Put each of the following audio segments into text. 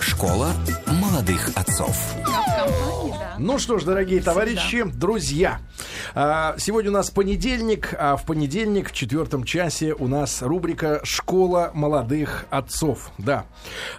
Школа молодых отцов. Ну что ж, дорогие товарищи, друзья, а, сегодня у нас понедельник, а в понедельник в четвертом часе у нас рубрика «Школа молодых отцов». Да,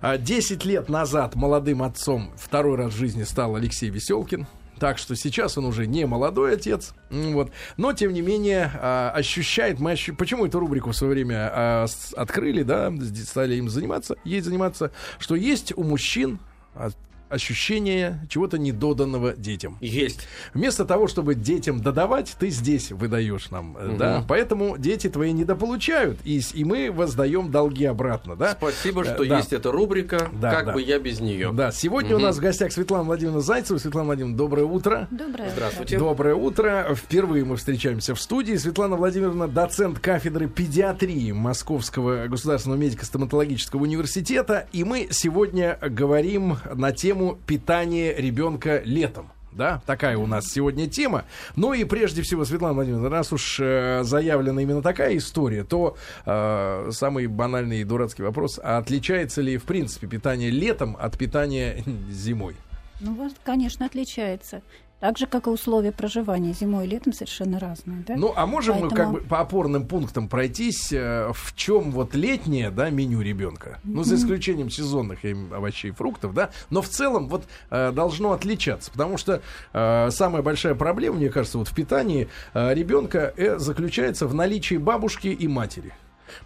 А, 10 лет назад молодым отцом второй раз в жизни стал Алексей Веселкин. Так что сейчас он уже не молодой отец, вот. Но тем не менее а, ощущает, мы ощу- почему эту рубрику в свое время а, открыли, да, стали им заниматься, ей заниматься, что есть у мужчин а, ощущение чего-то недоданного детям. Есть. Вместо того, чтобы детям додавать, ты здесь выдаешь нам, э, да. Поэтому дети твои недополучают, и, и мы воздаем долги обратно, да. Спасибо, Э, что да. есть эта рубрика. Да, как да. бы я без нее. Да, сегодня у нас в гостях Светлана Владимировна Зайцева. Светлана Владимировна, доброе утро. Доброе. Здравствуйте. Доброе утро. Впервые мы встречаемся в студии. Светлана Владимировна, доцент кафедры педиатрии Московского государственного медико-стоматологического университета. И мы сегодня говорим на тему питания ребенка летом. Да, такая у нас сегодня тема. Ну и прежде всего, Светлана Владимировна, раз уж э, заявлена именно такая история, то э, самый банальный и дурацкий вопрос, а отличается ли в принципе питание летом от питания зимой? Ну, конечно, отличается. Так же, как и условия проживания зимой и летом совершенно разные. Да? Ну, а можем мы как Поэтому- бы по опорным пунктам пройтись, э, в чем вот летнее, да, меню ребенка? Ну, за исключением сезонных овощей и фруктов, да, но в целом вот э, должно отличаться, потому что э, самая большая проблема, мне кажется, вот в питании э, ребенка э, заключается в наличии бабушки и матери.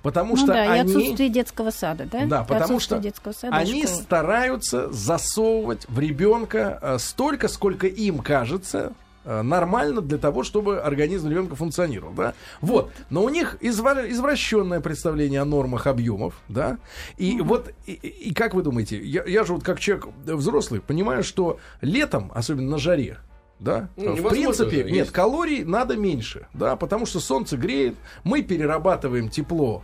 Потому ну что да, и они... отсутствие детского сада, да? Да, И потому что детского сада и они школы. стараются засовывать в ребенка э, столько, сколько им кажется э, нормально для того, чтобы организм ребенка функционировал, да? Вот. Но у них извра- извращенное представление о нормах объемов, да? И вот, и, и- и как вы думаете, я, я же вот как человек взрослый понимаю, что летом, особенно на жаре, да, Ну, в принципе, же, нет, есть. калорий надо меньше, да, потому что солнце греет, мы перерабатываем тепло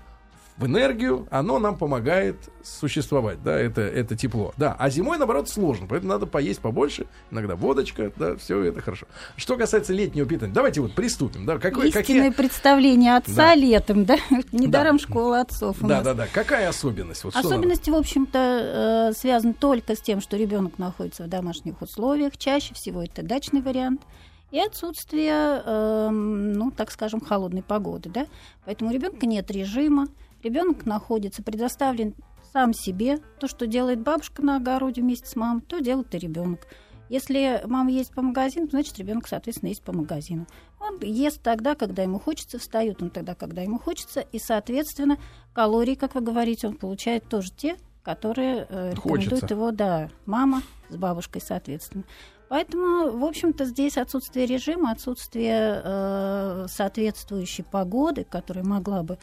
в энергию, оно нам помогает существовать, да, это, это тепло. Да, а зимой, наоборот, сложно, поэтому надо поесть побольше, иногда водочка, да, все это хорошо. Что касается летнего питания, давайте вот приступим, да, какой, Истинное какие... представление отца Да. летом, да? Недаром Да. школа отцов у Да, нас. да, да, какая особенность? Вот? Особенности, в общем-то, э, связаны только с тем, что ребенок находится в домашних условиях. Чаще всего это дачный вариант. И отсутствие, эм, ну, так скажем, холодной погоды. Да? Поэтому у ребенка нет режима. Ребенок находится предоставлен сам себе. То, что делает бабушка на огороде вместе с мамой, то делает и ребенок. Если мама ездит по магазину, значит, ребенок, соответственно, ездит по магазину. Он ест тогда, когда ему хочется, встает он тогда, когда ему хочется, и, соответственно, калории, как вы говорите, он получает тоже те, которые э, рекомендуют его, да, мама с бабушкой, соответственно. Поэтому, в общем-то, здесь отсутствие режима, отсутствие э, соответствующей погоды, которая могла бы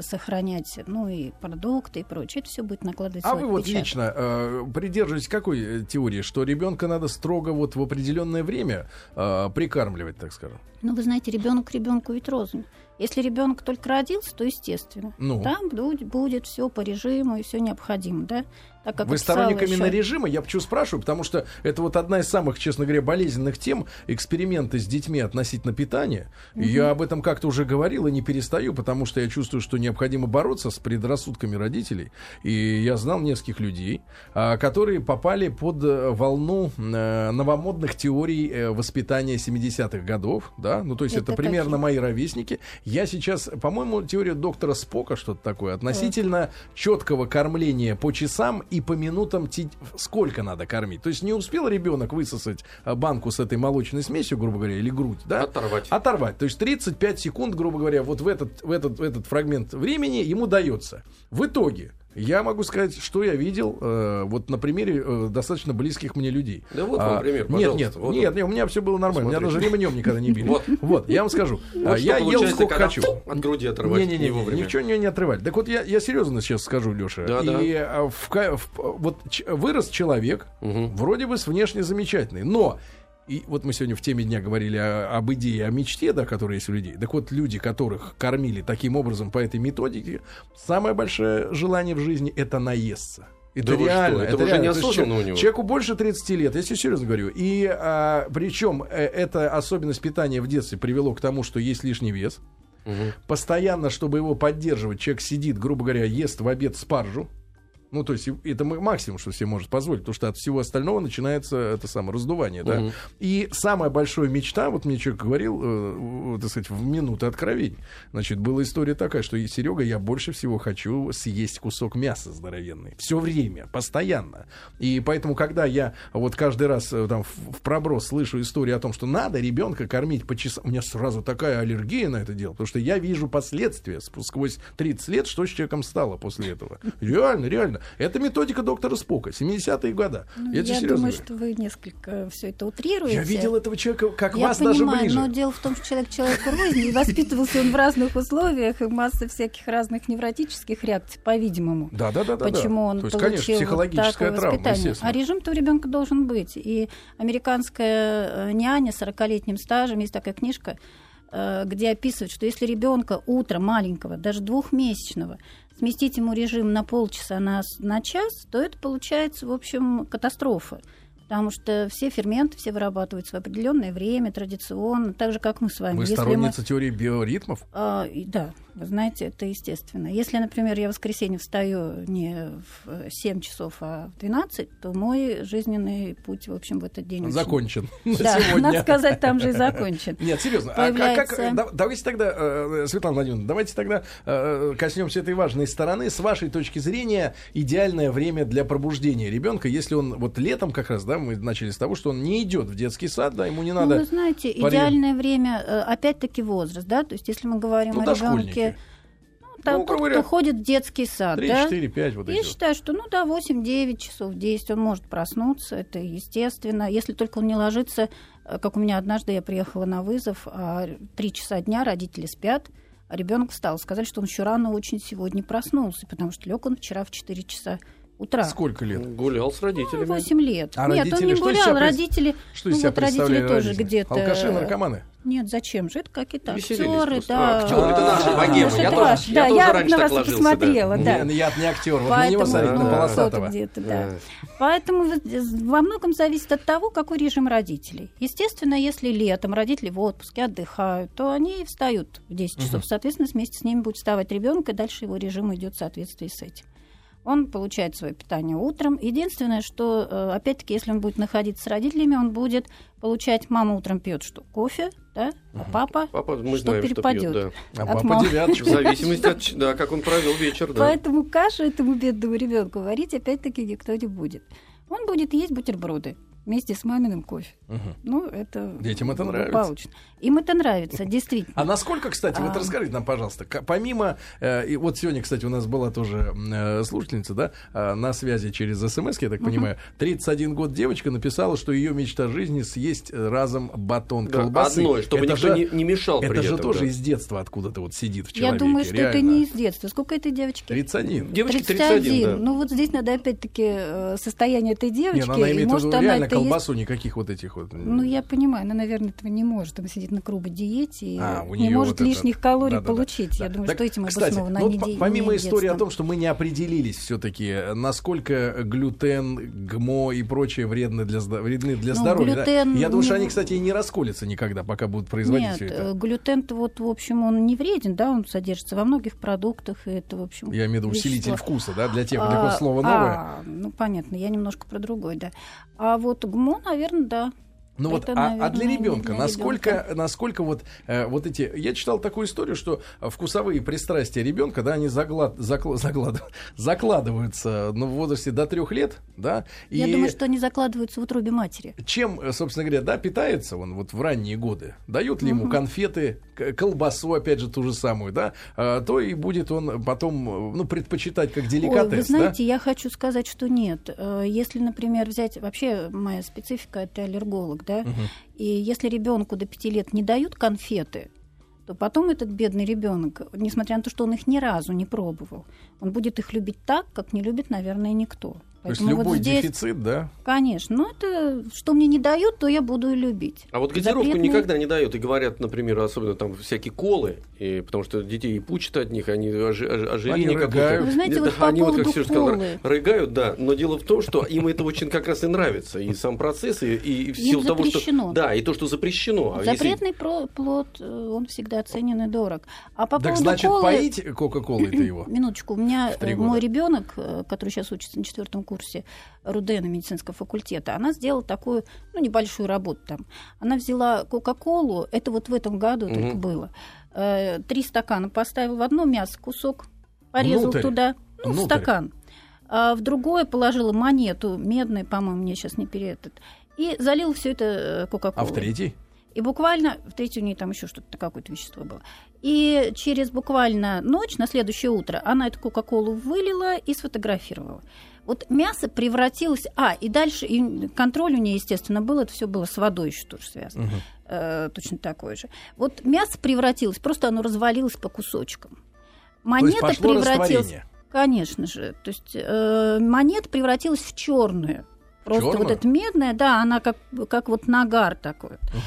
сохранять, ну и продукты и прочее, это все будет накладывать А вы вот отпечаток. лично э, придерживаетесь какой э, теории, что ребенка надо строго вот в определенное время э, прикармливать, так скажем? Ну, вы знаете, ребенок ребенку ведь рознь. Если ребенок только родился, то естественно. Ну. Там будет, все по режиму и все необходимо, да? Так как Вы описала сторонник именно ещё- режима? Я почему спрашиваю? Потому что это вот одна из самых, честно говоря, болезненных тем эксперименты с детьми относительно питания. И я об этом как-то уже говорил и не перестаю, потому что я чувствую, что необходимо бороться с предрассудками родителей. И я знал нескольких людей, а, которые попали под э, волну э, новомодных теорий э, воспитания 70-х годов. Да? Ну, то есть это, Это примерно какие? мои ровесники. Я сейчас, по-моему, теория доктора Спока что-то такое относительно четкого кормления по часам и по минутам ти- сколько надо кормить. То есть не успел ребенок высосать а, банку с этой молочной смесью, грубо говоря, или грудь, да? Оторвать. Оторвать. То есть 35 секунд, грубо говоря, вот в этот, в этот, в этот фрагмент времени ему дается. В итоге я могу сказать, что я видел э, вот на примере э, достаточно близких мне людей. Да вот вам пример, Нет, нет, вот нет, он. нет, у меня все было нормально. Меня Смотрите. даже ремнем никогда не били. Вот. Вот, я вам скажу. Вот А, что я ел сколько когда хочу. от груди отрывать Не-не-не, не вовремя. ничего не, не отрывать. Так вот, я, я серьезно сейчас скажу, Леша. Да, и а, в в- вот ч- вырос человек, Мгм. вроде бы с внешне замечательный, но и вот мы сегодня в теме дня говорили о- об идее, о мечте, да, которая есть у людей. Так вот, люди, которых кормили таким образом по этой методике, самое большое желание в жизни это наесться. Это Да реально. что, это уже реально. не То есть осознанно че- у него. Человеку больше 30 лет, я тебе серьезно говорю. И а, причем э, эта особенность питания в детстве привело к тому, что есть лишний вес. Мгм. Постоянно, чтобы его поддерживать, человек сидит, грубо говоря, ест в обед спаржу. Ну, то есть это максимум, что себе может позволить, потому что от всего остального начинается это самое раздувание, да. Мгм. И самая большая мечта, вот мне человек говорил, э, так сказать, в минуты откровений, значит, была история такая, что, Серега, я больше всего хочу съесть кусок мяса здоровенный. Все время, постоянно. И поэтому, когда я вот каждый раз э, там в, проброс слышу историю о том, что надо ребенка кормить по часам, у меня сразу такая аллергия на это дело, потому что я вижу последствия сквозь 30 лет, что с человеком стало после этого. Реально, реально. Это методика доктора Спока, 70-е годы. Ну, я думаю, говорю. что вы несколько все это утрируете. Я видел этого человека, как Я вас понимаю, даже ближе. но дело в том, что человек человеку рознь, и воспитывался он в разных условиях, и масса всяких разных невротических реакций, по-видимому. Да, да, да, да. Почему да. он То есть, получил конечно, психологическая вот такое травма, воспитание. А режим-то у ребенка должен быть. И американская э, няня с 40-летним стажем, есть такая книжка, э, где описывают, что если ребенка утром маленького, даже двухмесячного, сместить ему режим на полчаса, на, на час, то это получается, в общем, катастрофа. Потому что все ферменты, все вырабатываются в определенное время, традиционно, так же, как мы с вами. Вы Если мы- сторонница теории биоритмов? а, да, вы знаете, это естественно. Если, например, я в воскресенье встаю не в э, 7 часов, а в 12, то мой жизненный путь, в общем, в этот день Закончен. Да, сегодня. надо сказать, там же и закончен. Нет, серьезно. А как- да- давайте тогда, э, Светлана Владимировна, давайте тогда э, коснемся этой важной стороны. С вашей точки зрения, идеальное время для пробуждения ребенка, если он вот летом как раз, да, мы начали с того, что он не идет в детский сад, да, ему не Ну, надо. вы знаете, парень- идеальное время, э, опять-таки, возраст, да, то есть если мы говорим Ну, о ребенке, ну, там, Ну, тот, говоря, кто ходит в детский сад, 3, да, 4, 5, вот Я эти считаю, что ну да, 8-9 часов 10 он может проснуться, это естественно. Если только он не ложится, э, как у меня однажды я приехала на вызов, а 3 часа дня родители спят, а ребенок встал. Сказали, что он еще рано очень сегодня проснулся, потому что лег он вчера в 4 часа утра. Сколько лет? Гулял с родителями. 8 лет. А Нет, родители он не что из гулял, себя пред- родители. Что ну вот родители тоже родители? где-то. Алкаши, наркоманы? Нет, зачем же? Это какие-то актеры, просто. да. А, актеры, это наши богемы. Я тоже- я Да, тоже я раньше на вас ложился, да. посмотрела, да. Не, я не актер, вот на него Поэтому, смотреть, на ну, полосатого. где-то, да. Поэтому вот во многом зависит от того, какой режим родителей. Естественно, если летом родители в отпуске отдыхают, то они встают в 10 часов. Соответственно, вместе с ними будет вставать ребенок, и дальше его режим идет в соответствии с этим. Он получает свое питание утром. Единственное, что, э, опять-таки, если он будет находиться с родителями, он будет получать, мама утром пьет что? Кофе, да? А папа Папа, мы что знаем, что перепадет. пьет, да. А от папа мамы. В девяточку. зависимости от, да, как он провел вечер, да. Поэтому кашу этому бедному ребенку варить опять-таки никто не будет. Он будет есть бутерброды вместе с маминым кофе. Мгм. Ну, это Детям это нравится. благополучно. Им это нравится, действительно. А насколько, кстати, вот А. расскажите нам, пожалуйста, помимо, э, и вот сегодня, кстати, у нас была тоже э, слушательница, да, э, на связи через СМС, я так понимаю, 31 год девочка написала, что ее мечта жизни съесть разом батон колбасы. одной, чтобы Это никто же- не, мешал Это же тоже из детства откуда-то вот сидит в Я человеке. думаю, что это не из детства. Сколько этой девочки? 31. Девочке 31, да. Ну, вот здесь надо опять-таки состояние этой девочки. ну она и может, она это есть. колбасу, никаких вот этих вот. Ну, я понимаю, она, наверное, этого не может. Она сидит на грубой диете и А, не может вот это- лишних калорий Да-да-да. получить. Да. Я думаю, Так, что этим кстати, обосновано. ну, а не помимо не истории о том, что мы не определились все-таки, насколько глютен, ГМО и прочее вредны для, вредны для Ну, здоровья. да? глютен Я думаю, что они, кстати, и не расколятся никогда, пока будут производить Нет, все это. э, глютен вот, в общем, он не вреден, да, он содержится во многих продуктах, и это, в общем... Я имею в виду усилитель вкуса, да, для тех, для кого А, слово новое. а, ну, понятно, я немножко про другой, да. А вот ГМО, наверное, да. Ну вот, это, а, а наверное, для не ребенка, для насколько, ребёнка. насколько вот, э, вот эти, я читал такую историю, что э, вкусовые пристрастия ребенка, да, они заглад, закла- заглад- закладываются, ну, в возрасте до трех лет, да, и Я думаю, что они закладываются в утробе матери. чем, э, собственно говоря, да, питается он вот в ранние годы, дают ли ему конфеты, колбасу, опять же, ту же самую, да, а, то и будет он потом, э, ну, предпочитать как Ой, деликатес, вы да? знаете, я хочу сказать, что нет. Э, Если, например, взять... Вообще моя специфика — это аллерголог, да? И если ребенку до пяти лет не дают конфеты, то потом этот бедный ребенок, несмотря на то, что он их ни разу не пробовал, он будет их любить так, как не любит, наверное, никто. То есть любой вот здесь, дефицит, да? Конечно. Ну, это что мне не дают, то я буду любить. А вот газировку Запретные... никогда не дают. И говорят, например, особенно там всякие колы, и, потому что детей пучат от них, они ожирение какое-то. Вы знаете, вот по они, вот, как Сережа сказал, рыгают, да. Но дело в том, что им это очень как раз и нравится. И сам процесс, и, и в силу того, что... Да, и то, что запрещено. А Запретный если... плод, э, он всегда ценен и дорог. А по так поводу значит, колы... поить Кока-Колой-то его? Минуточку. У меня мой ребенок, э, который сейчас учится на четвертом курсе, Рудена медицинского факультета, она сделала такую, ну, небольшую работу там. Она взяла Кока-Колу, это вот в этом году mm-hmm. только было, э, три стакана поставил в одно мясо кусок, порезал Внутрь. туда, ну, Внутрь. стакан. А в другое положила монету, медную, по-моему, мне сейчас не перед и залил все это э, Кока-Колой. А в третий? И буквально, в третий у нее там еще что-то, какое-то вещество было. И через буквально ночь, на следующее утро, она эту Кока-Колу вылила и сфотографировала. Вот мясо превратилось... А, и дальше и контроль у нее, естественно, был. Это все было с водой еще тоже связано. Угу. Э, точно такое же. Вот мясо превратилось, просто оно развалилось по кусочкам. Монета превратилась... Конечно же. То есть э, монета превратилась в черную. Просто Чёрную? вот эта медная, да, она как, как вот нагар такой. Угу.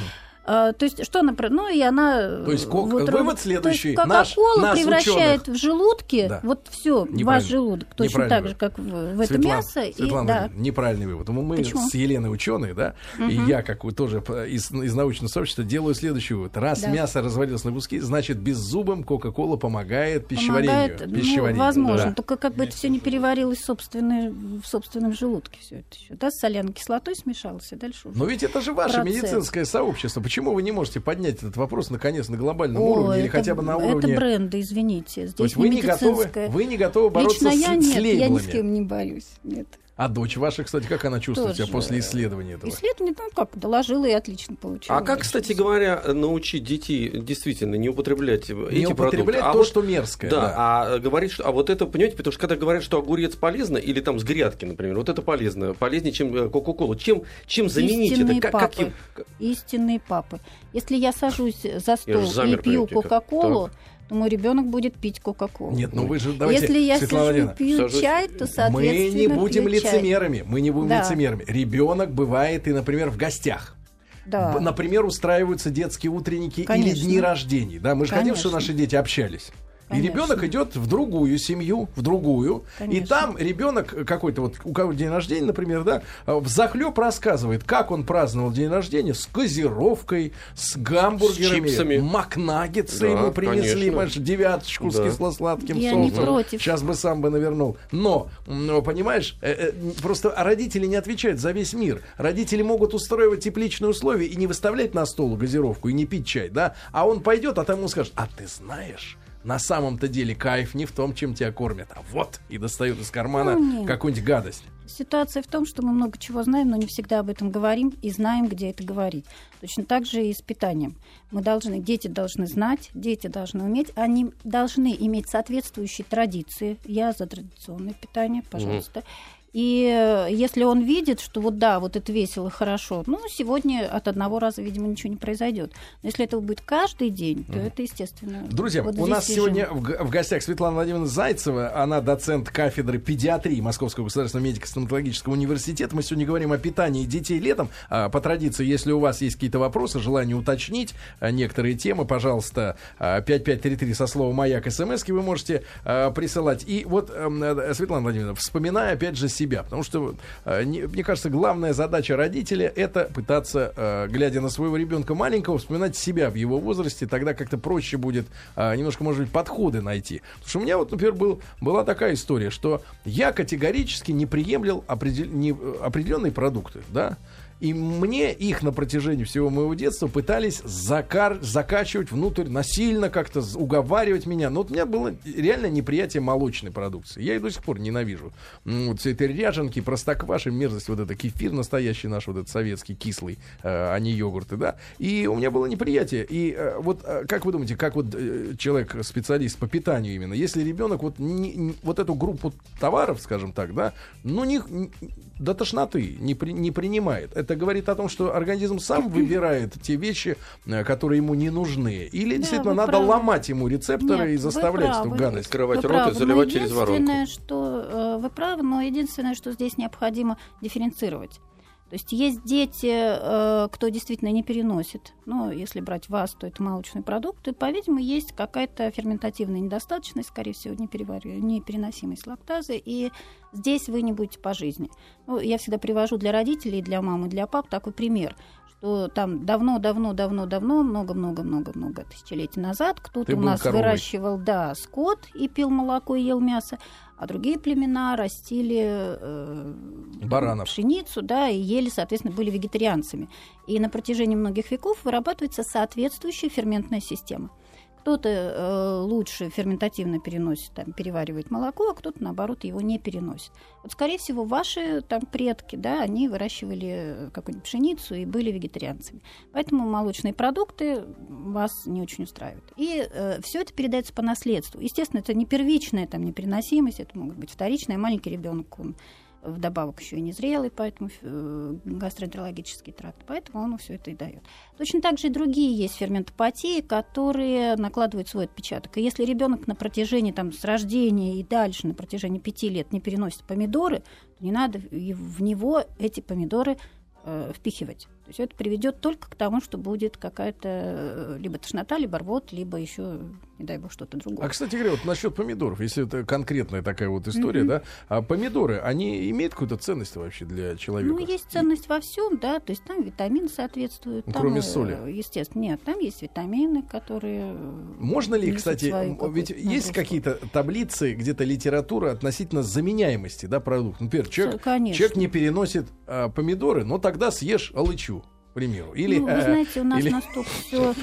А, то есть что она... Ну, и она... То есть кок... вот, вывод следующий. То есть Кока-Колу превращает ученых. в желудке да. вот все, ваш желудок, точно так же, как в, в это Светлана, мясо. Светлана, и, да. неправильный вывод. Мы Почему? с Еленой ученые, да, угу. и я, как вы тоже из, из научного сообщества, делаю следующий вывод. Раз да. мясо развалилось на куски, значит, беззубым Кока-Кола помогает пищеварению. Помогает, пищеварению. Ну, возможно, да. только как бы это все не переварилось собственной, в собственном желудке все это еще. Да, с соляной кислотой смешалось, и дальше Но ведь это же ваше процесс. медицинское сообщество. Почему Почему вы не можете поднять этот вопрос наконец на глобальном О, уровне это, или хотя бы на уровне... Это бренды, извините. Здесь То есть вы не, готовы, вы не готовы бороться Лично с, я нет, с лейблами? я ни с кем не борюсь. Нет. А дочь ваша, кстати, как она чувствует Тоже. себя после исследования этого? Исследование, ну как, доложила и отлично получила. А как, кстати говоря, научить детей действительно не употреблять не эти употреблять продукты? то, а что мерзкое. Да, да, а говорить, что, а вот это, понимаете, потому что когда говорят, что огурец полезно, или там с грядки, например, вот это полезно, полезнее, чем э, Кока-Колу. Чем, чем заменить Истинные это? Как, папы. Как... Истинные папы. Если я сажусь за стол и пью Кока-Колу, то мой ребенок будет пить Кока-Колу. Нет, ну вы же давайте, Если я Светлана сижу, пью Сажусь. чай, то соответственно Мы не будем лицемерами. Чай. Мы не будем да. лицемерами. Ребенок бывает и, например, в гостях. Да. Например, устраиваются детские утренники Конечно. или дни рождений. Да, мы же хотим, чтобы наши дети общались. Конечно. И ребенок идет в другую семью, в другую, Конечно. и там ребенок какой-то вот у кого день рождения, например, да, в захлеб рассказывает, как он праздновал день рождения с газировкой, с гамбургерами, с чипсами. макнаггетсы да, ему принесли, понимаешь, девяточку да. с кисло-сладким Я соусом. Не против. Сейчас бы сам бы навернул. Но, но понимаешь, э, э, просто родители не отвечают за весь мир. Родители могут устраивать тепличные условия и не выставлять на стол газировку и не пить чай, да, а он пойдет, а там ему скажет, а ты знаешь на самом-то деле кайф не в том, чем тебя кормят, а вот и достают из кармана ну, какую-нибудь гадость. Ситуация в том, что мы много чего знаем, но не всегда об этом говорим и знаем, где это говорить. Точно так же и с питанием. Мы должны, дети должны знать, дети должны уметь, они должны иметь соответствующие традиции. Я за традиционное питание, пожалуйста. Mm-hmm и э, если он видит, что вот да, вот это весело, хорошо, ну, сегодня от одного раза, видимо, ничего не произойдет. Но если это будет каждый день, то это естественно. Друзья, вот у нас сегодня в, в гостях Светлана Владимировна Зайцева, она доцент кафедры педиатрии Московского государственного медико-стоматологического университета. Мы сегодня говорим о питании детей летом. А, по традиции, если у вас есть какие-то вопросы, желание уточнить а, некоторые темы, пожалуйста, 5533 а, со словом «Маяк» смс вы можете присылать. И вот, эм, э, Светлана Владимировна, вспоминая, опять же, себя. Потому что, э, мне кажется, главная задача родителя это пытаться, э, глядя на своего ребенка маленького, вспоминать себя в его возрасте. Тогда как-то проще будет э, немножко, может быть, подходы найти. Потому что у меня вот, например, был, была такая история, что я категорически не приемлил определенные продукты, да, и мне их на протяжении всего моего детства пытались закар, закачивать внутрь, насильно как-то уговаривать меня. Но вот у меня было реально неприятие молочной продукции. Я и до сих пор ненавижу. Вот все этой ряженки, простокваши, мерзость, вот это кефир настоящий наш, вот этот советский, кислый, э, а не йогурты, да. И у меня было неприятие. И э, вот э, как вы думаете, как вот э, человек, специалист по питанию именно, если ребенок вот, не, не, вот эту группу товаров, скажем так, да, ну, не, до тошноты не, при, не принимает это говорит о том, что организм сам выбирает те вещи, э, которые ему не нужны. Или Да, действительно надо правы. ломать ему рецепторы Нет, и заставлять эту гадость. Открывать Вы рот и правы, но заливать через воронку. единственное, что э, вы правы, но единственное, что здесь необходимо дифференцировать. То есть есть дети, э, кто действительно не переносит. Ну, если брать вас, то это молочные продукты. По-видимому, есть какая-то ферментативная недостаточность, скорее всего, непереносимость лактазы. И здесь вы не будете по жизни. Ну, я всегда привожу для родителей, для мамы, для пап такой пример что там давно-давно-давно-давно, много-много-много-много тысячелетий назад кто-то у нас коровой. выращивал, да, скот и пил молоко и ел мясо, а другие племена растили э, Баранов. пшеницу, да, и ели, соответственно, были вегетарианцами. И на протяжении многих веков вырабатывается соответствующая ферментная система. Кто-то э, лучше ферментативно переносит, там, переваривает молоко, а кто-то, наоборот, его не переносит. Вот, скорее всего, ваши там предки, да, они выращивали э, какую-нибудь пшеницу и были вегетарианцами. Поэтому молочные продукты вас не очень устраивают. И все это передается по наследству. Естественно, это не первичная там, непереносимость, это могут быть вторичная. Маленький ребенок, он вдобавок еще и незрелый, поэтому э, гастроэнтерологический тракт, поэтому он все это и дает. Точно так же и другие есть ферментопатии, которые накладывают свой отпечаток. И если ребенок на протяжении там, с рождения и дальше, на протяжении пяти лет не переносит помидоры, то не надо в него эти помидоры э, впихивать. То есть это приведет только к тому, что будет какая-то э, либо тошнота, либо рвот, либо еще, не дай бог, что-то другое. А, кстати говоря, вот насчет помидоров, если это конкретная такая вот история, да, а помидоры, они имеют какую-то ценность вообще для человека? Ну, есть ценность во всем, да, то есть там витамины соответствуют. Ну, там, кроме э, соли. Естественно, нет, там есть витамины, которые... э, Можно ли, кстати, ведь есть какие-то таблицы, где-то литература относительно заменяемости, да, продуктов? Например, человек, конечно. человек не переносит а, помидоры, но тогда съешь алычу, примеру. Или, ну, вы э, знаете, у нас или- настолько все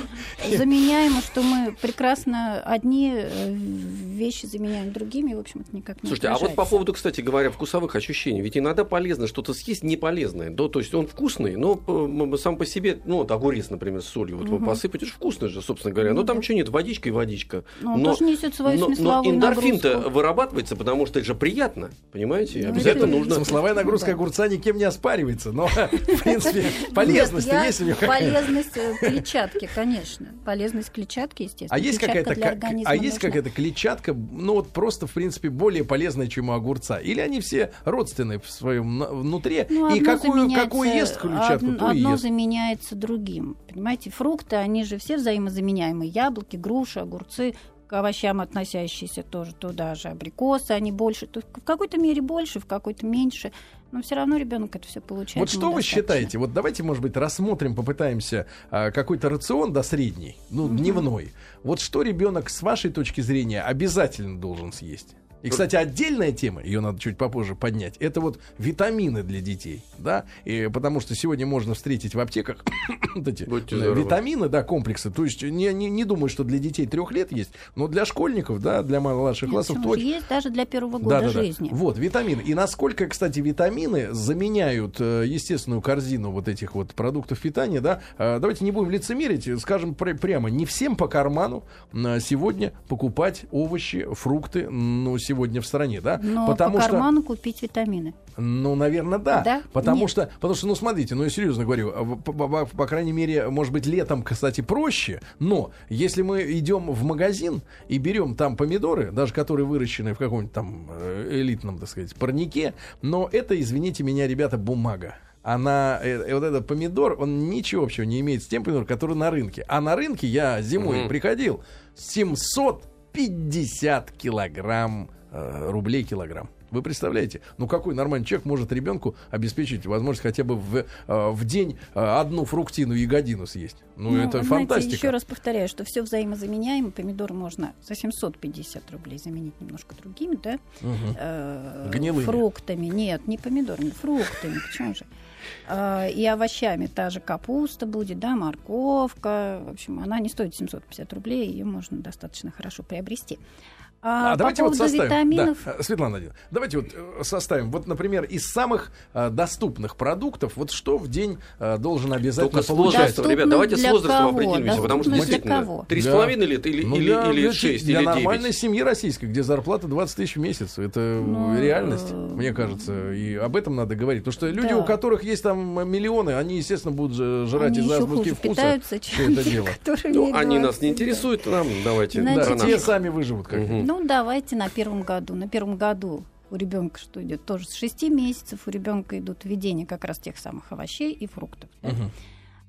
заменяемо, что мы прекрасно одни э, вещи заменяем другими, в общем, это никак не Слушайте, а вот по поводу, кстати говоря, вкусовых ощущений, ведь иногда полезно что-то съесть не полезное, да, то есть он вкусный, но э, сам по себе, ну вот огурец, например, с солью, вот вы Мгм. посыпать, это же вкусно же, собственно говоря, но Ну там да. что нет, водичка и водичка. Ну, он тоже несет свою но, но смысловую эндорфин-то нагрузку. вырабатывается, потому что это же приятно, понимаете? Ну, Обязательно это- нужно... Смысловая нагрузка Да. огурца никем не оспаривается, но, в принципе, полезность Я- есть у него. Полезность э, клетчатки, конечно. Полезность клетчатки, естественно. А есть какая-то для ка- организма а есть какая-то клетчатка, ну вот просто в принципе более полезная, чем у огурца, или они все родственные в своем внутри, Ну, и какую какую ест клетчатку, одно, одно ест. заменяется другим. Понимаете, фрукты, они же все взаимозаменяемые. Яблоки, груши, огурцы, к овощам относящиеся тоже туда же. Абрикосы, они больше. В какой-то мере больше, в какой-то меньше. Но все равно ребенок это все получает. Вот что вы считаете? Вот давайте, может быть, рассмотрим, попытаемся а, какой-то рацион до средний, ну, дневной. Вот что ребенок с вашей точки зрения обязательно должен съесть? И, кстати, отдельная тема, ее надо чуть попозже поднять, это вот витамины для детей, да, и потому что сегодня можно встретить в аптеках вот эти э, здоровы. витамины, да, комплексы, то есть не, не, не думаю, что для детей трех лет есть, но для школьников, да, для младших классов точно. Есть даже для первого года Да-да-да. жизни. Вот, витамины. И насколько, кстати, витамины заменяют э, естественную корзину вот этих вот продуктов питания, да? Э, давайте не будем лицемерить, скажем пр- прямо, не всем по карману э, сегодня покупать овощи, фрукты, ну, сегодня в стране, да? Но Потому по что... карману купить витамины. Ну, наверное, да. Да? Потому Нет. что, потому что, ну, смотрите, ну, я серьезно говорю, по, по- по крайней мере, может быть, летом, кстати, проще, но если мы идем в магазин и берем там помидоры, даже которые выращены в каком-нибудь там э, элитном, так сказать, парнике, но это, извините меня, ребята, бумага. Она, э, э, вот этот помидор, он ничего общего не имеет с тем помидором, который на рынке. А на рынке я зимой Мгм. приходил 750 килограмм рублей килограмм. Вы представляете? Ну какой нормальный человек может ребенку обеспечить возможность хотя бы в, э, в день э, одну фруктину ягодину съесть? Ну, это вы фантастика. Знаете, еще раз повторяю, что все взаимозаменяемо. Помидоры можно за 750 рублей заменить немножко другими, да? Э, Гнилыми. Фруктами. Нет, не помидорами, фруктами. Почему же? И овощами та же капуста будет, да, морковка. В общем, она не стоит 750 рублей, ее можно достаточно хорошо приобрести. А, А по давайте вот поводу составим. витаминов, Да, э, Светлана Владимировна, давайте вот э, составим. Вот, например, из самых э, доступных продуктов, вот что в день э, должен обязательно Только с возрастом, ребят, давайте с возрастом кого? определимся, потому что действительно три с половиной лет или, Ну, или, для, или для- шесть, для или нормальной девять. семьи российской, где зарплата 20 тысяч в месяц. Это Ну, реальность, э, мне кажется. И об этом надо говорить. Потому что люди, Да. у которых есть там миллионы, они, естественно, будут жрать из-за азбуки вкуса. питаются, все чем это дело. Ну, они нас 20, не интересуют, нам давайте. Те сами выживут как Мгм. Ну, давайте на первом году. На первом году у ребенка что идет тоже с 6 месяцев, у ребенка идут введения как раз тех самых овощей и фруктов.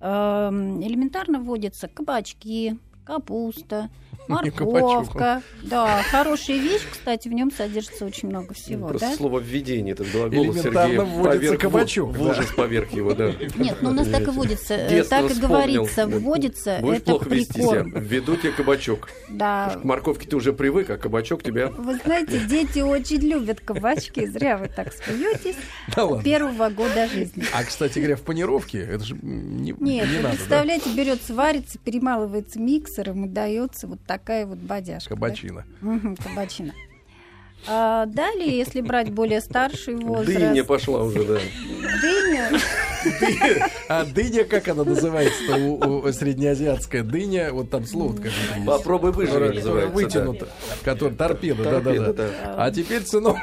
Эм, Элементарно вводятся кабачки, капуста. морковка. Да, хорошая вещь, кстати, в нем содержится очень много всего. Просто да? слово введение, этот глагол Сергея поверг- кабачок, В да. ужас поверх его, да. Нет, ну у нас так и вводится, э, Детство так и вспомнил. говорится, вводится, Будешь это плохо вести себя, введу тебе кабачок. Да, К морковке ты уже привык, а кабачок тебя... Вы знаете, дети очень любят кабачки. Зря вы так смеетесь. Да ладно. Первого года жизни. А, кстати говоря, в панировке это же не, Нет, не да? представляете, берется, варится, перемалывается миксером и дается вот такая вот бодяжка. Кабачина. Кабачина. А далее, если брать более старший возраст, Дыня пошла уже, да. дыня, А дыня, как она называется-то у- среднеазиатская дыня, вот там слово какое-то есть. Попробуй Которая- называется. которая вытянута, которая торпеда, да-да-да. да. А теперь сынок.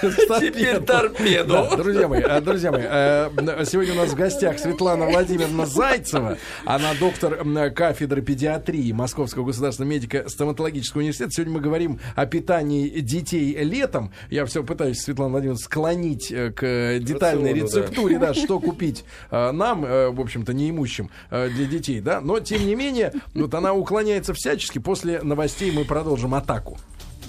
Теперь торпеду. Друзья мои, а, друзья мои, э, сегодня у нас в гостях Светлана Владимировна Зайцева. Она доктор кафедры педиатрии Московского государственного медико-стоматологического университета. Сегодня мы говорим о питании детей летом. Я все пытаюсь, Светлана Владимировна, склонить э, к детальной Рациону, да. рецептуре, да, что купить э, нам, э, в общем-то, неимущим э, для детей, да. Но, тем не менее, вот она уклоняется всячески. После новостей мы продолжим атаку.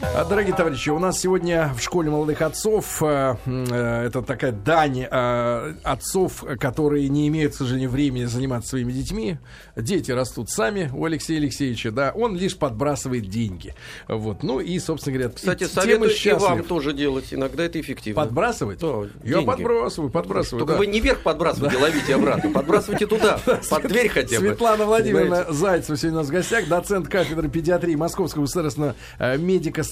А, Дорогие товарищи, у нас сегодня в школе молодых отцов э, э, это такая дань э, отцов, которые не имеют, к сожалению, времени заниматься своими детьми. Дети растут сами у Алексея Алексеевича, да, он лишь подбрасывает деньги. Вот, ну и, собственно говоря, Кстати, советую и вам тоже делать. Иногда это эффективно. Подбрасывать? Да, Я деньги. подбрасываю, подбрасываю. Только да. вы не вверх подбрасывайте, ловите обратно. Подбрасывайте туда, под дверь хотя бы. Светлана Владимировна? Зайцева сегодня у нас в гостях, доцент кафедры педиатрии Московского государственного э,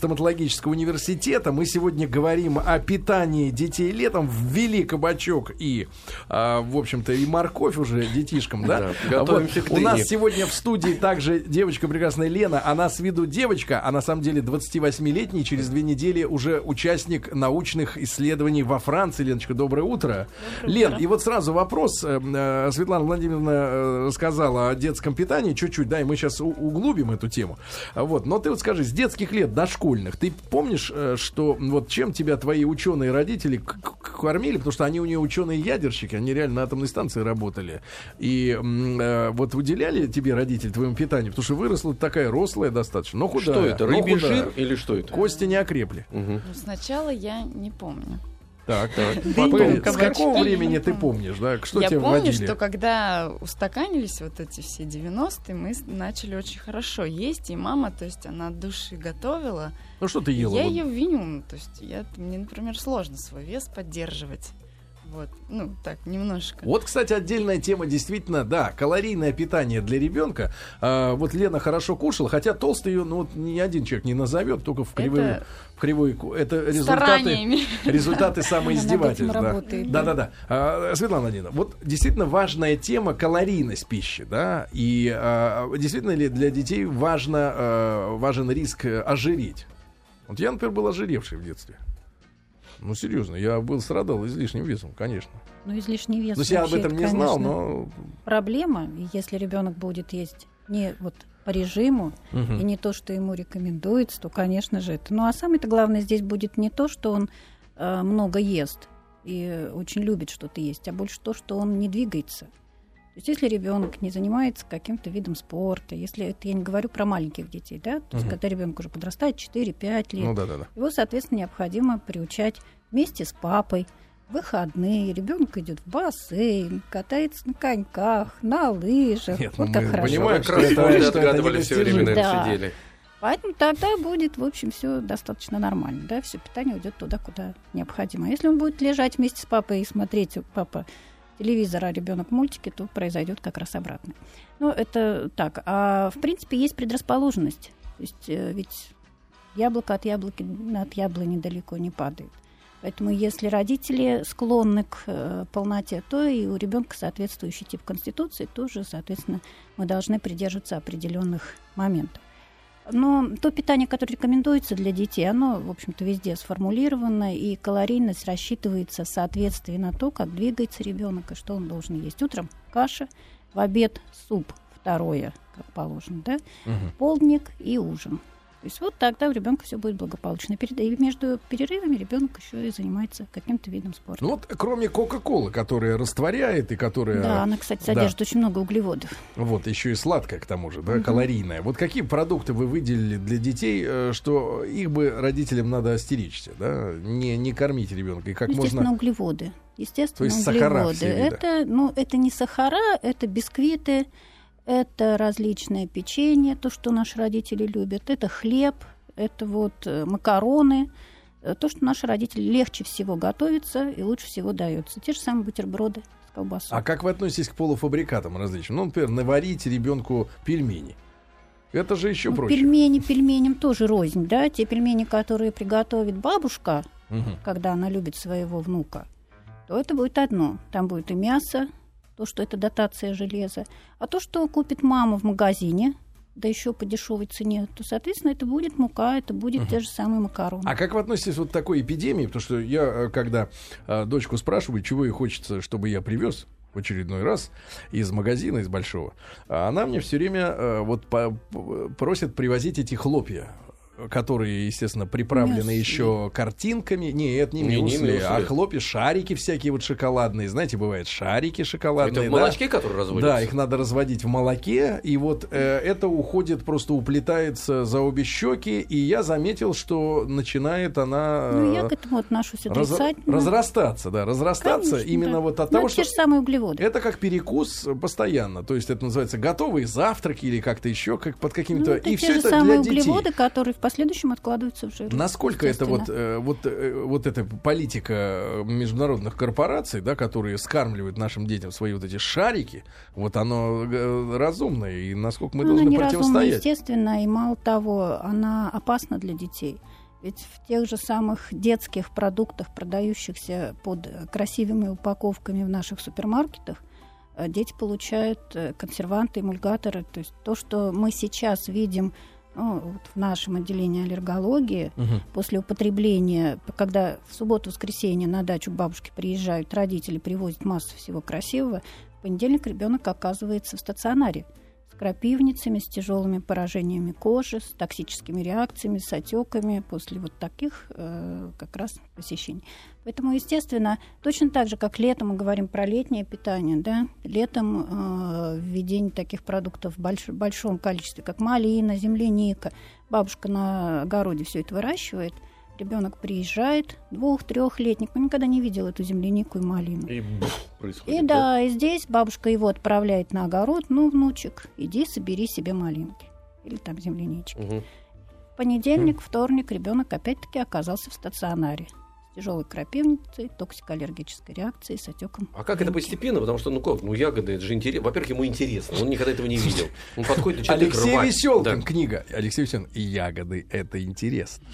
медико-стоматологического университета. Мы сегодня говорим о питании детей летом. Ввели кабачок и, э, в общем-то, и морковь уже детишкам, да? Да, готовимся Вот. к У нас сегодня в студии также девочка прекрасная Лена. Она с виду девочка, а на самом деле 28-летний. Через две недели уже участник научных исследований во Франции. Леночка, доброе утро. Лен, и вот сразу вопрос. Э, э, Светлана Владимировна э, рассказала о детском питании чуть-чуть, да, и мы сейчас углубим эту тему. А Вот, но ты вот скажи, с детских лет дошкольных, ты помнишь, э, что вот чем тебя твои ученые родители кормили, потому что они у нее ученые-ядерщики, они реально на атомной станции работали. И э, вот уделяли тебе родители твоему питанию, потому что выросла такая рослая достаточно, но худая. Что это, рыбий жир или что это? Кости не окрепли. Мгм. Ну, сначала я не помню. Так, так. С какого времени ты помнишь, да? Что я тебе помню, вводили? что когда устаканились вот эти все 90-е, мы начали очень хорошо есть, и мама, то есть она от души готовила. Ну что ты ела? я ее виню, то есть я, мне, например, сложно свой вес поддерживать. Вот, ну, так, немножко. Вот, кстати, отдельная тема, действительно, да, калорийное питание для ребенка. А, вот Лена хорошо кушала, хотя толстый ее, ну, вот ни один человек не назовет, только в кривую, Это в кривую Это результаты, результаты самоиздевательств. Работает, да, да. да, да. А, Светлана Владимировна, вот действительно важная тема калорийность пищи, да, и а, действительно ли для детей важно, а, важен риск э, ожиреть? Вот я, например, был ожиревший в детстве. Ну, серьезно, я был страдал излишним весом, конечно. Ну, излишний вес. То есть я об этом это, не знал, но Проблема, если ребенок будет есть не вот по режиму, Мгм. и не то, что ему рекомендуется, то, конечно же, это. Ну, а самое-то главное здесь будет не то, что он э, много ест и очень любит что-то есть, а больше то, что он не двигается. То есть если ребенок не занимается каким-то видом спорта, если это я не говорю про маленьких детей, да, то есть Мгм. когда ребенок уже подрастает 4-5 лет, Ну да, да, да. его, соответственно, необходимо приучать вместе с папой. в Выходные, ребенок идет в бассейн, катается на коньках, на лыжах. Нет, вот ну, как мы хорошо. понимаем, кроссворды это- все время, наверное, Да. сидели. Поэтому тогда будет, в общем, все достаточно нормально, да, все питание уйдет туда, куда необходимо. А если он будет лежать вместе с папой и смотреть папа телевизор, а ребенок мультики, то произойдет как раз обратно. Ну, это так. А в принципе есть предрасположенность. То есть э, ведь Яблоко от яблоки от яблони далеко не падает. Поэтому если родители склонны к э, полноте, то и у ребенка соответствующий тип конституции тоже, соответственно, мы должны придерживаться определенных моментов. Но то питание, которое рекомендуется для детей, оно, в общем-то, везде сформулировано, и калорийность рассчитывается в соответствии на то, как двигается ребенок и что он должен есть. Утром каша, в обед суп, второе, как положено, да, угу. полдник и ужин. То есть вот тогда у ребенка все будет благополучно. И между перерывами ребенок еще и занимается каким-то видом спорта. Ну вот, кроме Кока-Колы, которая растворяет и которая... Да, она, кстати, содержит да. очень много углеводов. Вот, еще и сладкая, к тому же, да, угу. калорийная. Вот какие продукты вы выделили для детей, э, что их бы родителям надо остеречься, да? Не, не кормить ребенка. И как Естественно, можно... углеводы. Естественно, То есть углеводы. Сахара это, ну, это не сахара, это бисквиты, это различные печенье, то, что наши родители любят, это хлеб, это вот э, макароны, э, то, что наши родители легче всего готовится и лучше всего дается. Те же самые бутерброды с колбасой. А как вы относитесь к полуфабрикатам различным? Ну, например, наварить ребенку пельмени. Это же еще ну, проще. Пельмени пельменям тоже рознь, да? Те пельмени, которые приготовит бабушка, угу. когда она любит своего внука, то это будет одно. Там будет и мясо, то, что это дотация железа. А то, что купит мама в магазине, да еще по дешевой цене, то, соответственно, это будет мука, это будет uh-huh. те же самые макароны. А как вы относитесь вот к такой эпидемии? Потому что я, э, когда э, дочку спрашиваю, чего ей хочется, чтобы я привез, в очередной раз из магазина, из большого, а она мне все время э, вот по, просит привозить эти хлопья которые, естественно, приправлены еще картинками. Не, это не, не мюсли, не а хлопья, шарики всякие вот шоколадные. Знаете, бывают шарики шоколадные. Это в молочке, да? которые разводятся? Да, их надо разводить в молоке. И вот э, это уходит, просто уплетается за обе щеки. И я заметил, что начинает она... Ну, я к этому отношусь отрицательно. Раз, разрастаться, да, разрастаться Конечно, именно да. вот от Но того, это что... те же самые углеводы. Это как перекус постоянно. То есть это называется готовые завтраки или как-то еще, как под какими-то... Ну, это и те все же это самые для детей. углеводы, которые в последующем откладываются в жир. Насколько это вот, э, вот, э, вот эта политика международных корпораций, да, которые скармливают нашим детям свои вот эти шарики, вот оно э, разумное, и насколько мы ну, должны она противостоять? естественно, и мало того, она опасна для детей. Ведь в тех же самых детских продуктах, продающихся под красивыми упаковками в наших супермаркетах, дети получают консерванты, эмульгаторы. То есть то, что мы сейчас видим ну, вот в нашем отделении аллергологии угу. после употребления, когда в субботу-воскресенье на дачу к бабушке приезжают родители, привозят массу всего красивого, в понедельник ребенок оказывается в стационаре крапивницами, с тяжелыми поражениями кожи, с токсическими реакциями, с отеками после вот таких э, как раз посещений. Поэтому, естественно, точно так же, как летом мы говорим про летнее питание, да, летом э, введение таких продуктов в больш, большом количестве, как малина, земляника, бабушка на огороде все это выращивает – ребенок приезжает, двух-трехлетник, он никогда не видел эту землянику и малину. И, происходит, и да, и здесь бабушка его отправляет на огород, ну, внучек, иди собери себе малинки. Или там землянички. Угу. Понедельник, вторник ребенок опять-таки оказался в стационаре тяжелой крапивницей, токсикоаллергической реакцией, с отеком. А как это постепенно? Потому что, ну как, ну ягоды, это же интересно. Во-первых, ему интересно, он никогда этого не видел. Он подходит, начинает Алексей рвать. Веселкин, да. книга. Алексей Веселкин, ягоды, это интересно.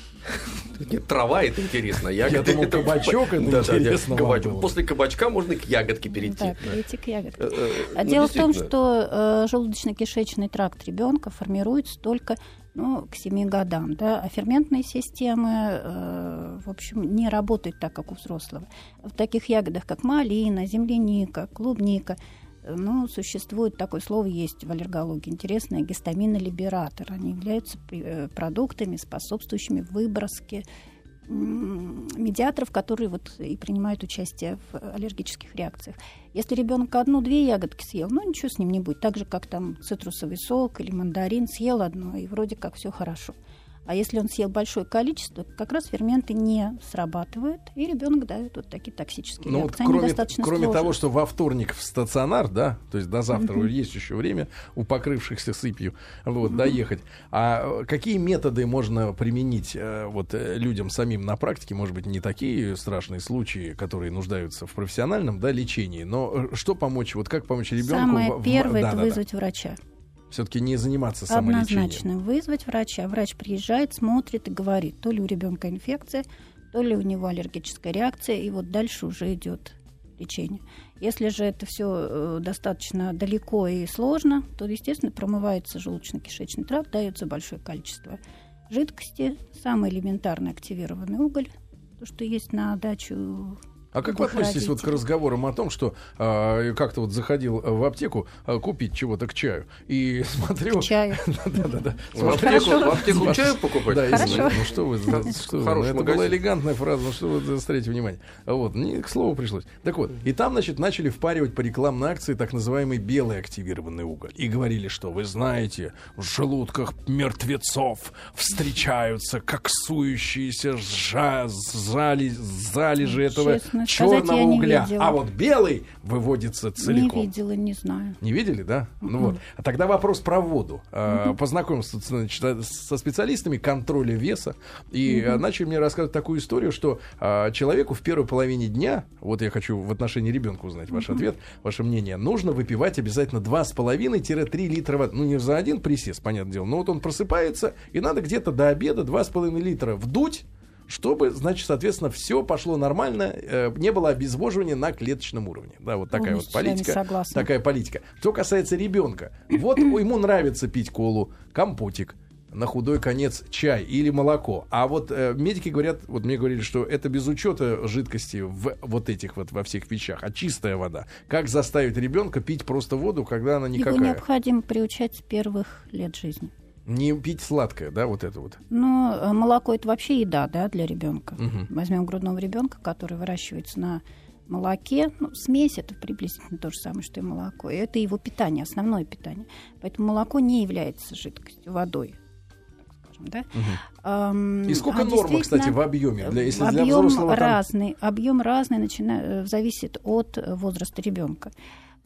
Нет, трава это интересно, а ягоды Я думал, это... кабачок это да, интересно да, кабачок. После кабачка можно к ягодке перейти. Да, перейти к ягодке. Э, э, а ну, дело в том, что э, желудочно-кишечный тракт ребенка формируется только ну, к 7 годам, да, а ферментные системы, э, в общем, не работают так, как у взрослого. В таких ягодах, как малина, земляника, клубника, э, ну, существует такое слово есть в аллергологии, интересное, гистаминолибератор. Они являются э, продуктами, способствующими выброске медиаторов, которые вот и принимают участие в аллергических реакциях. Если ребенок одну-две ягодки съел, ну ничего с ним не будет. Так же, как там цитрусовый сок или мандарин съел одно, и вроде как все хорошо. А если он съел большое количество, как раз ферменты не срабатывают, и ребенок дает вот такие токсические ну, реакции. Вот кроме, достаточно кроме сложные. того, что во вторник в стационар, да, то есть до завтра mm-hmm. есть еще время у покрывшихся сыпью вот, mm-hmm. доехать. А какие методы можно применить э, вот э, людям самим на практике? Может быть, не такие страшные случаи, которые нуждаются в профессиональном да, лечении, но э, что помочь? Вот как помочь ребенку? Самое в, первое в, это да, вызвать да. врача. Все-таки не заниматься самолечением. Однозначно вызвать врача. Врач приезжает, смотрит и говорит, то ли у ребенка инфекция, то ли у него аллергическая реакция, и вот дальше уже идет лечение. Если же это все достаточно далеко и сложно, то, естественно, промывается желудочно-кишечный тракт, дается большое количество жидкости, самый элементарный активированный уголь, то, что есть на дачу а как вы относитесь вот к разговорам о том, что а, как-то вот заходил в аптеку а, купить чего-то к чаю и смотрю... К чаю. Да-да-да. В аптеку, чаю покупать? Да, ну что вы, это была элегантная фраза, ну что вы заостряете внимание. Вот, не к слову пришлось. Так вот, и там, значит, начали впаривать по рекламной акции так называемый белый активированный уголь. И говорили, что вы знаете, в желудках мертвецов встречаются коксующиеся залежи этого черного угля. А вот белый выводится целиком. Не видела, не знаю. Не видели, да? Ну вот. А тогда вопрос про воду. А, познакомился значит, со специалистами контроля веса и а, начали мне рассказывать такую историю, что а, человеку в первой половине дня, вот я хочу в отношении ребенка узнать ваш ответ, ваше мнение, нужно выпивать обязательно 2,5-3 литра воды. Ну, не за один присест, понятное дело, но вот он просыпается, и надо где-то до обеда 2,5 литра вдуть, чтобы, значит, соответственно, все пошло нормально, э, не было обезвоживания на клеточном уровне. Да, вот такая вот политика. Такая политика. Что касается ребенка, вот ему нравится пить колу, компотик, на худой конец чай или молоко. А вот э, медики говорят, вот мне говорили, что это без учета жидкости в вот этих вот во всех вещах, а чистая вода. Как заставить ребенка пить просто воду, когда она никакая? Его необходимо приучать с первых лет жизни. Не пить сладкое, да, вот это вот. Ну, э, молоко это вообще еда, да, для ребенка. Угу. Возьмем грудного ребенка, который выращивается на молоке. Ну, смесь это приблизительно то же самое, что и молоко. И это его питание, основное питание. Поэтому молоко не является жидкостью, водой. Да? Угу. Эм, и сколько а норма, кстати, в объеме? Для, если объем для взрослого, разный, там... объем разный, начиная, э, зависит от возраста ребенка.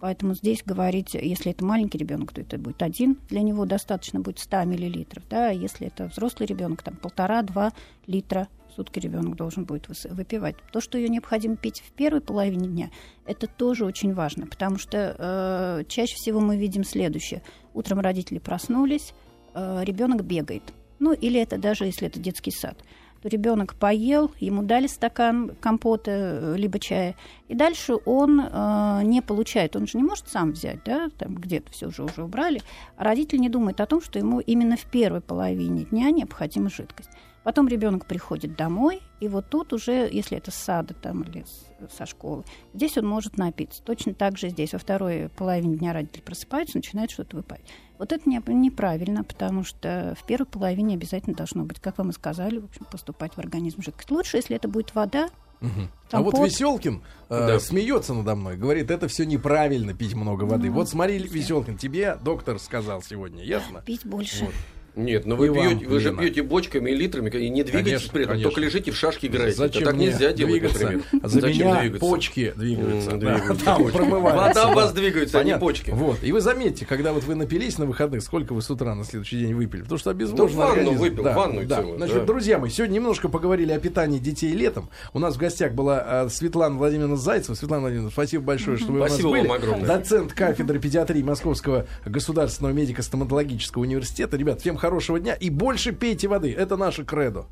Поэтому здесь говорить, если это маленький ребенок, то это будет один, для него достаточно будет 100 миллилитров. Да? А если это взрослый ребенок, там полтора-два литра в сутки ребенок должен будет выпивать. То, что ее необходимо пить в первой половине дня, это тоже очень важно, потому что э, чаще всего мы видим следующее. Утром родители проснулись, э, ребенок бегает. Ну, или это даже если это детский сад ребенок поел, ему дали стакан компота э, либо чая, и дальше он э, не получает, он же не может сам взять, да, там где-то все уже уже убрали, а родитель не думает о том, что ему именно в первой половине дня необходима жидкость. Потом ребенок приходит домой, и вот тут уже, если это с сада там, или со школы, здесь он может напиться. Точно так же здесь во второй половине дня родитель просыпается, начинает что-то выпать. Вот это неправильно, потому что в первой половине обязательно должно быть, как вам и сказали, в общем, поступать в организм жидкость. Лучше, если это будет вода, Угу. А вот Веселкин э, да. смеется надо мной, говорит, это все неправильно пить много воды. Ну, вот смотри, Веселкин, тебе доктор сказал сегодня, ясно? Пить больше. Вот. Нет, но ну вы, пьете, вы же пьете бочками и литрами и не двигаетесь конечно, при этом, конечно. только лежите в шашке играете. Зачем так нельзя делать, двигаться? например. За Зачем меня двигаться? почки двигаются. Mm, да, там Вода у вас двигается, а не почки. Вот. И вы заметьте, когда вот вы напились на выходных, сколько вы с утра на следующий день выпили? Потому что обезвоженный да, ванну выпил, да, ванну да. Целую, Значит, да. друзья мои, сегодня немножко поговорили о питании детей летом. У нас в гостях была а, Светлана Владимировна Зайцева. Светлана Владимировна, спасибо большое, что вы спасибо у нас были. Вам огромное. Доцент кафедры педиатрии Московского государственного медико-стоматологического университета. Ребят, всем хорошего дня и больше пейте воды. Это наше кредо.